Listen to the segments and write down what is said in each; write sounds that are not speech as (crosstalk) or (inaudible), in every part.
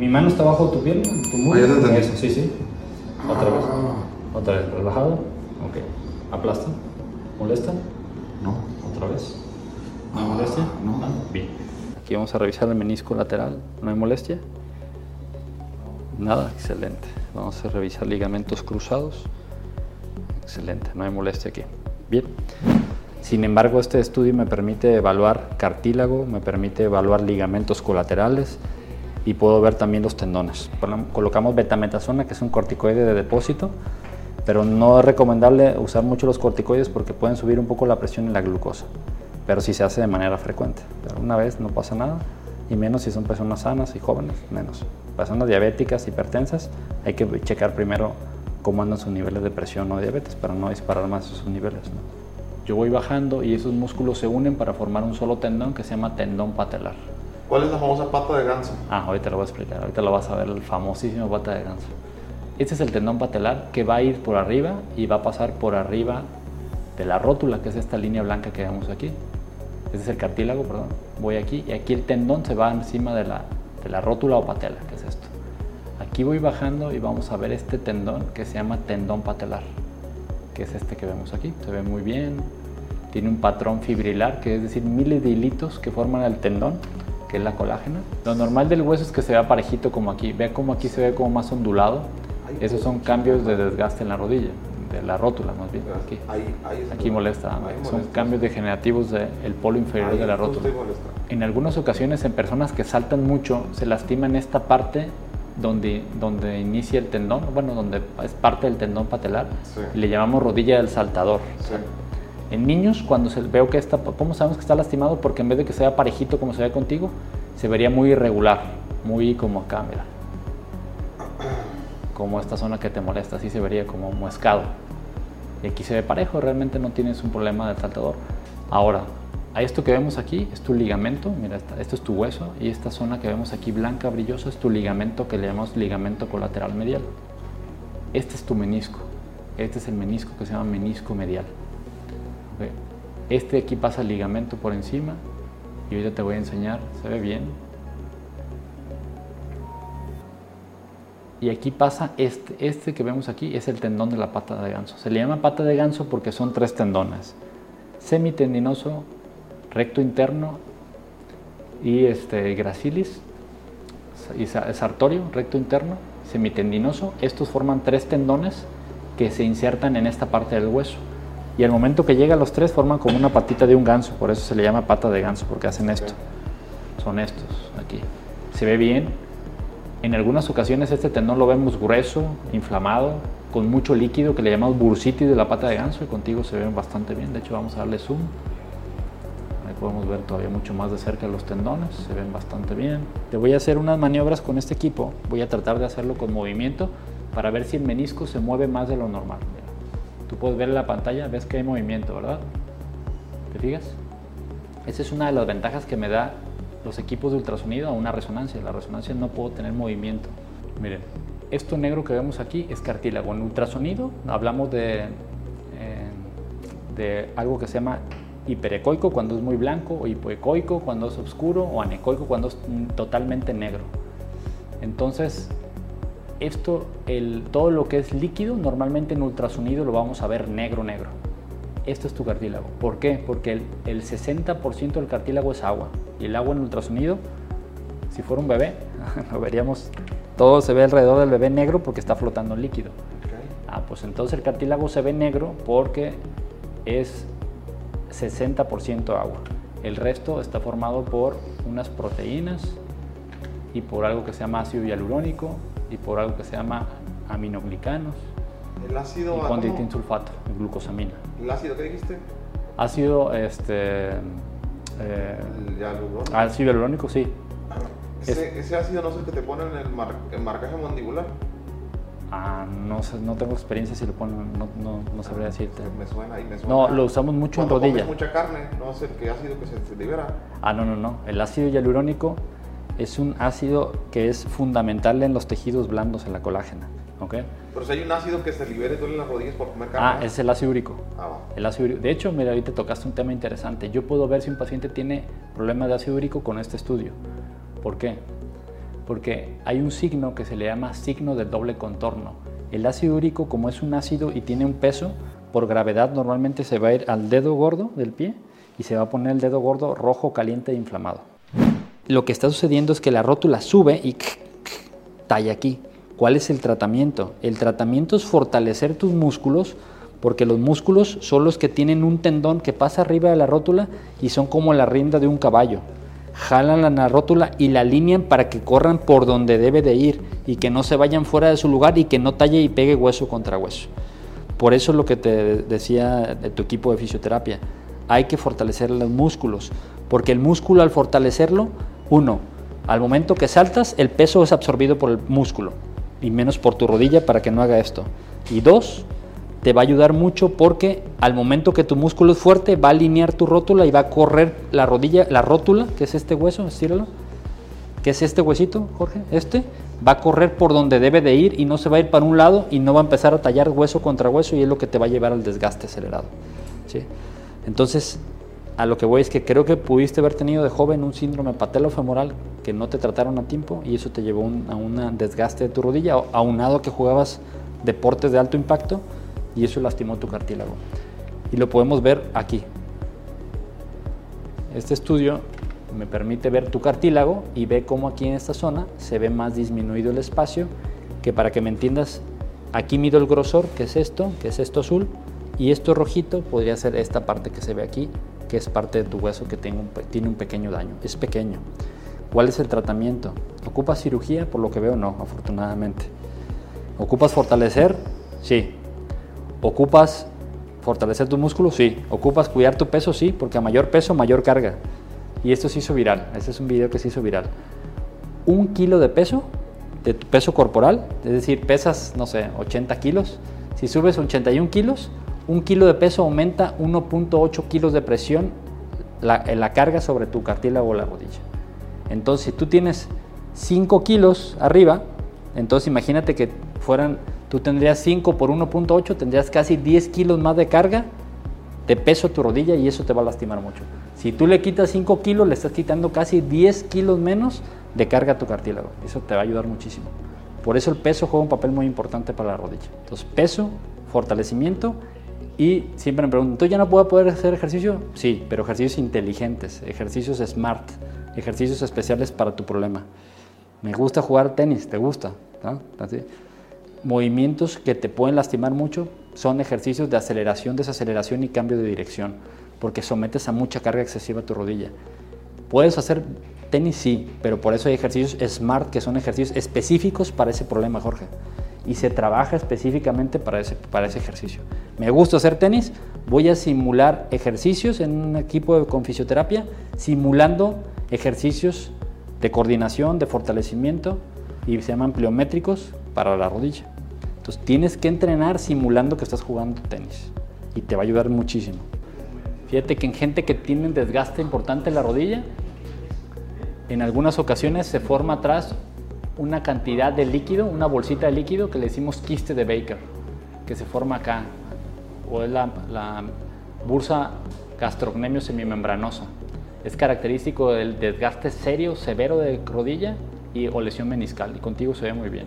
Mi mano está bajo tu pierna, tu muslo. Ah. Eso, sí, sí. Otra vez. Otra vez, relajado. Ok. Aplasta. ¿Molesta? No. Otra vez. ¿No hay molestia? no. Ah, Bien. Aquí vamos a revisar el menisco lateral. ¿No hay molestia? Nada, excelente. Vamos a revisar ligamentos cruzados. Excelente, no hay molestia aquí. Bien. Sin embargo, este estudio me permite evaluar cartílago, me permite evaluar ligamentos colaterales y puedo ver también los tendones. Colocamos betametasona, que es un corticoide de depósito, pero no es recomendable usar mucho los corticoides porque pueden subir un poco la presión y la glucosa, pero si se hace de manera frecuente. Pero una vez no pasa nada, y menos si son personas sanas y jóvenes, menos. Personas diabéticas, hipertensas, hay que checar primero cómo andan sus niveles de presión o diabetes para no disparar más sus niveles. Yo voy bajando y esos músculos se unen para formar un solo tendón que se llama tendón patelar. ¿Cuál es la famosa pata de ganso? Ah, ahorita lo voy a explicar, ahorita lo vas a ver, el famosísimo pata de ganso. Este es el tendón patelar que va a ir por arriba y va a pasar por arriba de la rótula, que es esta línea blanca que vemos aquí. Este es el cartílago, perdón. Voy aquí y aquí el tendón se va encima de la, de la rótula o patela, que es esto. Aquí voy bajando y vamos a ver este tendón que se llama tendón patelar, que es este que vemos aquí. Se ve muy bien, tiene un patrón fibrilar, que es decir, miles de hilitos que forman el tendón, que es la colágena. Lo normal del hueso es que se vea parejito como aquí. Ve como aquí se ve como más ondulado. Esos son cambios de desgaste en la rodilla, de la rótula más bien. Aquí, aquí molesta. Son cambios degenerativos del polo inferior de la rótula. En algunas ocasiones en personas que saltan mucho se lastiman esta parte donde, donde inicia el tendón, bueno, donde es parte del tendón patelar Sí. le llamamos rodilla del saltador. Sí. En niños, cuando se, veo que está, ¿cómo sabemos que está lastimado? Porque en vez de que sea parejito como se ve contigo, se vería muy irregular, muy como acá, mira. Como esta zona que te molesta, así se vería como muescado. Y aquí se ve parejo, realmente no tienes un problema del saltador. Ahora, a esto que vemos aquí es tu ligamento, mira, esto es tu hueso, y esta zona que vemos aquí blanca, brillosa, es tu ligamento que le llamamos ligamento colateral medial. Este es tu menisco. Este es el menisco que se llama menisco medial. Este aquí pasa el ligamento por encima y ahorita te voy a enseñar, se ve bien. Y aquí pasa este, este que vemos aquí es el tendón de la pata de ganso. Se le llama pata de ganso porque son tres tendones. Semitendinoso, recto interno y este gracilis y sa- sartorio, recto interno, semitendinoso. Estos forman tres tendones que se insertan en esta parte del hueso. Y al momento que llega a los tres forman como una patita de un ganso, por eso se le llama pata de ganso, porque hacen esto. Son estos aquí. Se ve bien. En algunas ocasiones este tendón lo vemos grueso, inflamado, con mucho líquido que le llamamos bursitis de la pata de ganso y contigo se ven bastante bien. De hecho vamos a darle zoom. Ahí podemos ver todavía mucho más de cerca los tendones, se ven bastante bien. Te voy a hacer unas maniobras con este equipo. Voy a tratar de hacerlo con movimiento para ver si el menisco se mueve más de lo normal. Tú puedes ver la pantalla, ves que hay movimiento, ¿verdad? ¿Te fijas? Esa es una de las ventajas que me da los equipos de ultrasonido a una resonancia. La resonancia no puedo tener movimiento. Miren, esto negro que vemos aquí es cartílago. En ultrasonido hablamos de, eh, de algo que se llama hiperecoico cuando es muy blanco, o hipoecoico cuando es oscuro, o anecoico cuando es totalmente negro. Entonces, esto, el, todo lo que es líquido, normalmente en ultrasonido lo vamos a ver negro, negro. Esto es tu cartílago. ¿Por qué? Porque el, el 60% del cartílago es agua. Y el agua en ultrasonido, si fuera un bebé, (laughs) lo veríamos, todo se ve alrededor del bebé negro porque está flotando en líquido. Ah, pues entonces el cartílago se ve negro porque es 60% agua. El resto está formado por unas proteínas y por algo que se llama ácido hialurónico y por algo que se llama aminoglicanos El ácido. y ah, sulfato, glucosamina. ¿El ácido qué dijiste? Ácido, este, eh, El hialurónico. ácido hialurónico, sí. Ese, ese ácido no es el que te ponen en el, mar- el marcaje mandibular. Ah, no, sé, no tengo experiencia si lo ponen, no, no, no sabría decirte. Me suena ahí, me suena. No, lo usamos mucho en Cuando comes rodilla. mucha carne, no es el que ácido que se libera. Ah, no, no, no. El ácido hialurónico es un ácido que es fundamental en los tejidos blandos, en la colágena. ¿ok? Pero si hay un ácido que se libere, duele las rodillas por comer carne. Ah, es el ácido úrico. Ah. El ácido úrico. De hecho, mira, ahorita tocaste un tema interesante. Yo puedo ver si un paciente tiene problemas de ácido úrico con este estudio. ¿Por qué? porque hay un signo que se le llama signo del doble contorno. El ácido úrico, como es un ácido y tiene un peso, por gravedad normalmente se va a ir al dedo gordo del pie y se va a poner el dedo gordo rojo, caliente e inflamado. Lo que está sucediendo es que la rótula sube y talla aquí. ¿Cuál es el tratamiento? El tratamiento es fortalecer tus músculos porque los músculos son los que tienen un tendón que pasa arriba de la rótula y son como la rienda de un caballo. Jalan la rótula y la alinean para que corran por donde debe de ir y que no se vayan fuera de su lugar y que no talle y pegue hueso contra hueso. Por eso es lo que te decía de tu equipo de fisioterapia. Hay que fortalecer los músculos, porque el músculo al fortalecerlo, uno, al momento que saltas, el peso es absorbido por el músculo y menos por tu rodilla para que no haga esto. Y dos, te va a ayudar mucho porque al momento que tu músculo es fuerte va a alinear tu rótula y va a correr la rodilla, la rótula, que es este hueso, estíralo, que es este huesito, Jorge, este, va a correr por donde debe de ir y no se va a ir para un lado y no va a empezar a tallar hueso contra hueso y es lo que te va a llevar al desgaste acelerado. ¿sí? Entonces, a lo que voy es que creo que pudiste haber tenido de joven un síndrome patelofemoral que no te trataron a tiempo y eso te llevó a un desgaste de tu rodilla, aunado que jugabas deportes de alto impacto y eso lastimó tu cartílago. Y lo podemos ver aquí. Este estudio me permite ver tu cartílago y ve cómo aquí en esta zona se ve más disminuido el espacio, que para que me entiendas, aquí mido el grosor, que es esto, que es esto azul, y esto rojito podría ser esta parte que se ve aquí, que es parte de tu hueso que tiene un, tiene un pequeño daño. Es pequeño. ¿Cuál es el tratamiento? ¿Ocupas cirugía? Por lo que veo, no, afortunadamente. ¿Ocupas fortalecer? Sí, ¿Ocupas fortalecer tus músculos? Sí. ¿Ocupas cuidar tu peso? Sí, porque a mayor peso, mayor carga. Y esto se hizo viral. Este es un video que se hizo viral. Un kilo de peso, de tu peso corporal, es decir, pesas, no sé, 80 kilos. Si subes 81 kilos, un kilo de peso aumenta 1.8 kilos de presión la, la carga sobre tu cartílago o la rodilla. Entonces, si tú tienes 5 kilos arriba, entonces imagínate que fueran Tú tendrías 5 por 1.8, tendrías casi 10 kilos más de carga de peso a tu rodilla y eso te va a lastimar mucho. Si tú le quitas 5 kilos, le estás quitando casi 10 kilos menos de carga a tu cartílago. Eso te va a ayudar muchísimo. Por eso el peso juega un papel muy importante para la rodilla. Entonces, peso, fortalecimiento y siempre me preguntan, ¿tú ya no puedo poder hacer ejercicio? Sí, pero ejercicios inteligentes, ejercicios smart, ejercicios especiales para tu problema. Me gusta jugar tenis, ¿te gusta? ¿no? Movimientos que te pueden lastimar mucho son ejercicios de aceleración, desaceleración y cambio de dirección, porque sometes a mucha carga excesiva a tu rodilla. Puedes hacer tenis, sí, pero por eso hay ejercicios SMART, que son ejercicios específicos para ese problema, Jorge. Y se trabaja específicamente para ese, para ese ejercicio. Me gusta hacer tenis, voy a simular ejercicios en un equipo con fisioterapia, simulando ejercicios de coordinación, de fortalecimiento, y se llaman pliométricos para la rodilla. Entonces tienes que entrenar simulando que estás jugando tenis y te va a ayudar muchísimo. Fíjate que en gente que tiene un desgaste importante en la rodilla, en algunas ocasiones se forma atrás una cantidad de líquido, una bolsita de líquido que le decimos quiste de Baker, que se forma acá, o es la, la bursa gastrocnemio semimembranosa. Es característico del desgaste serio, severo de rodilla y, o lesión meniscal, y contigo se ve muy bien.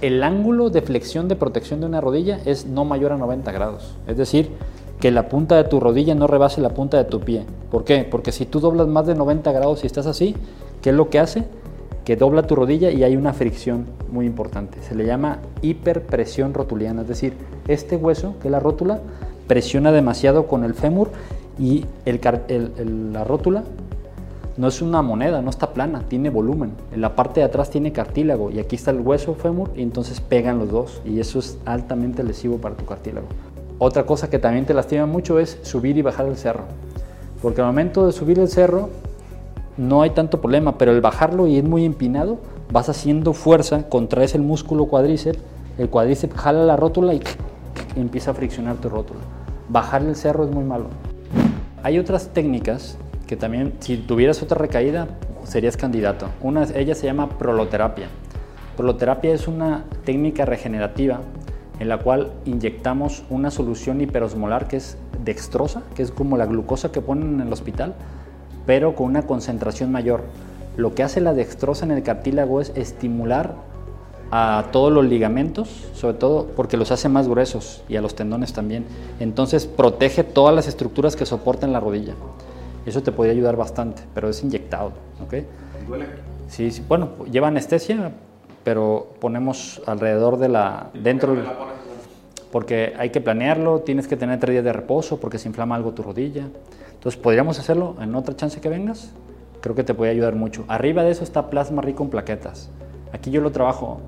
El ángulo de flexión de protección de una rodilla es no mayor a 90 grados. Es decir, que la punta de tu rodilla no rebase la punta de tu pie. ¿Por qué? Porque si tú doblas más de 90 grados y estás así, ¿qué es lo que hace? Que dobla tu rodilla y hay una fricción muy importante. Se le llama hiperpresión rotuliana. Es decir, este hueso, que es la rótula, presiona demasiado con el fémur y la rótula no es una moneda, no está plana, tiene volumen. En la parte de atrás tiene cartílago y aquí está el hueso fémur y entonces pegan los dos y eso es altamente lesivo para tu cartílago. Otra cosa que también te lastima mucho es subir y bajar el cerro. Porque al momento de subir el cerro no hay tanto problema, pero el bajarlo y es muy empinado, vas haciendo fuerza, contraes el músculo cuádriceps, el cuádriceps jala la rótula y empieza a friccionar tu rótula. Bajar el cerro es muy malo. Hay otras técnicas que también si tuvieras otra recaída serías candidato. Una, ella se llama proloterapia. Proloterapia es una técnica regenerativa en la cual inyectamos una solución hiperosmolar que es dextrosa, que es como la glucosa que ponen en el hospital, pero con una concentración mayor. Lo que hace la dextrosa en el cartílago es estimular a todos los ligamentos, sobre todo porque los hace más gruesos y a los tendones también. Entonces protege todas las estructuras que soportan la rodilla. Eso te podría ayudar bastante, pero es inyectado. ¿ok? ¿Duele? Sí, sí, bueno, lleva anestesia, pero ponemos alrededor de la... dentro ¿Por qué del- me la porque hay que planearlo, tienes que tener tres días de reposo porque se inflama algo tu rodilla. Entonces podríamos hacerlo en otra chance que vengas. Creo que te puede ayudar mucho. Arriba de eso está plasma rico en plaquetas. Aquí yo lo trabajo.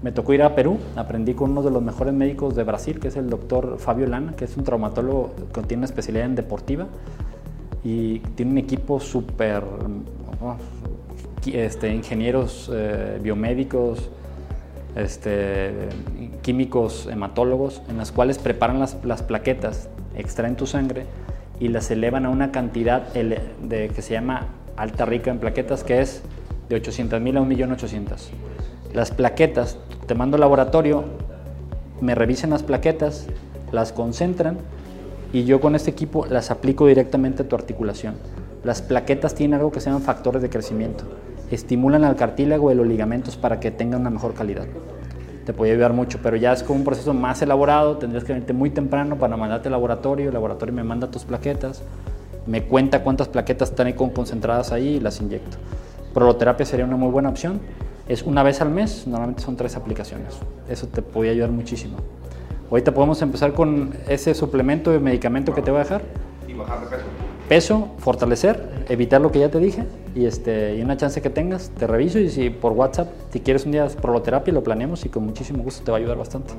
Me tocó ir a Perú, aprendí con uno de los mejores médicos de Brasil, que es el doctor Fabio Lana, que es un traumatólogo que tiene una especialidad en deportiva y tiene un equipo súper, oh, este, ingenieros eh, biomédicos, este, químicos hematólogos, en las cuales preparan las, las plaquetas, extraen tu sangre y las elevan a una cantidad de, que se llama alta rica en plaquetas, que es de 800 mil a 1.800.000. Las plaquetas, te mando al laboratorio, me revisen las plaquetas, las concentran y yo con este equipo las aplico directamente a tu articulación. Las plaquetas tienen algo que se llaman factores de crecimiento. Estimulan al cartílago y los ligamentos para que tengan una mejor calidad. Te puede ayudar mucho, pero ya es como un proceso más elaborado. Tendrías que venirte muy temprano para mandarte al laboratorio. El laboratorio me manda tus plaquetas, me cuenta cuántas plaquetas están ahí concentradas ahí y las inyecto. Proloterapia sería una muy buena opción. Es una vez al mes, normalmente son tres aplicaciones. Eso te puede ayudar muchísimo. Ahorita podemos empezar con ese suplemento de medicamento que te voy a dejar. Y bajar de peso. Peso, fortalecer, evitar lo que ya te dije y, este, y una chance que tengas, te reviso y si por WhatsApp, si quieres un día proloterapia, lo planeamos y con muchísimo gusto te va a ayudar bastante.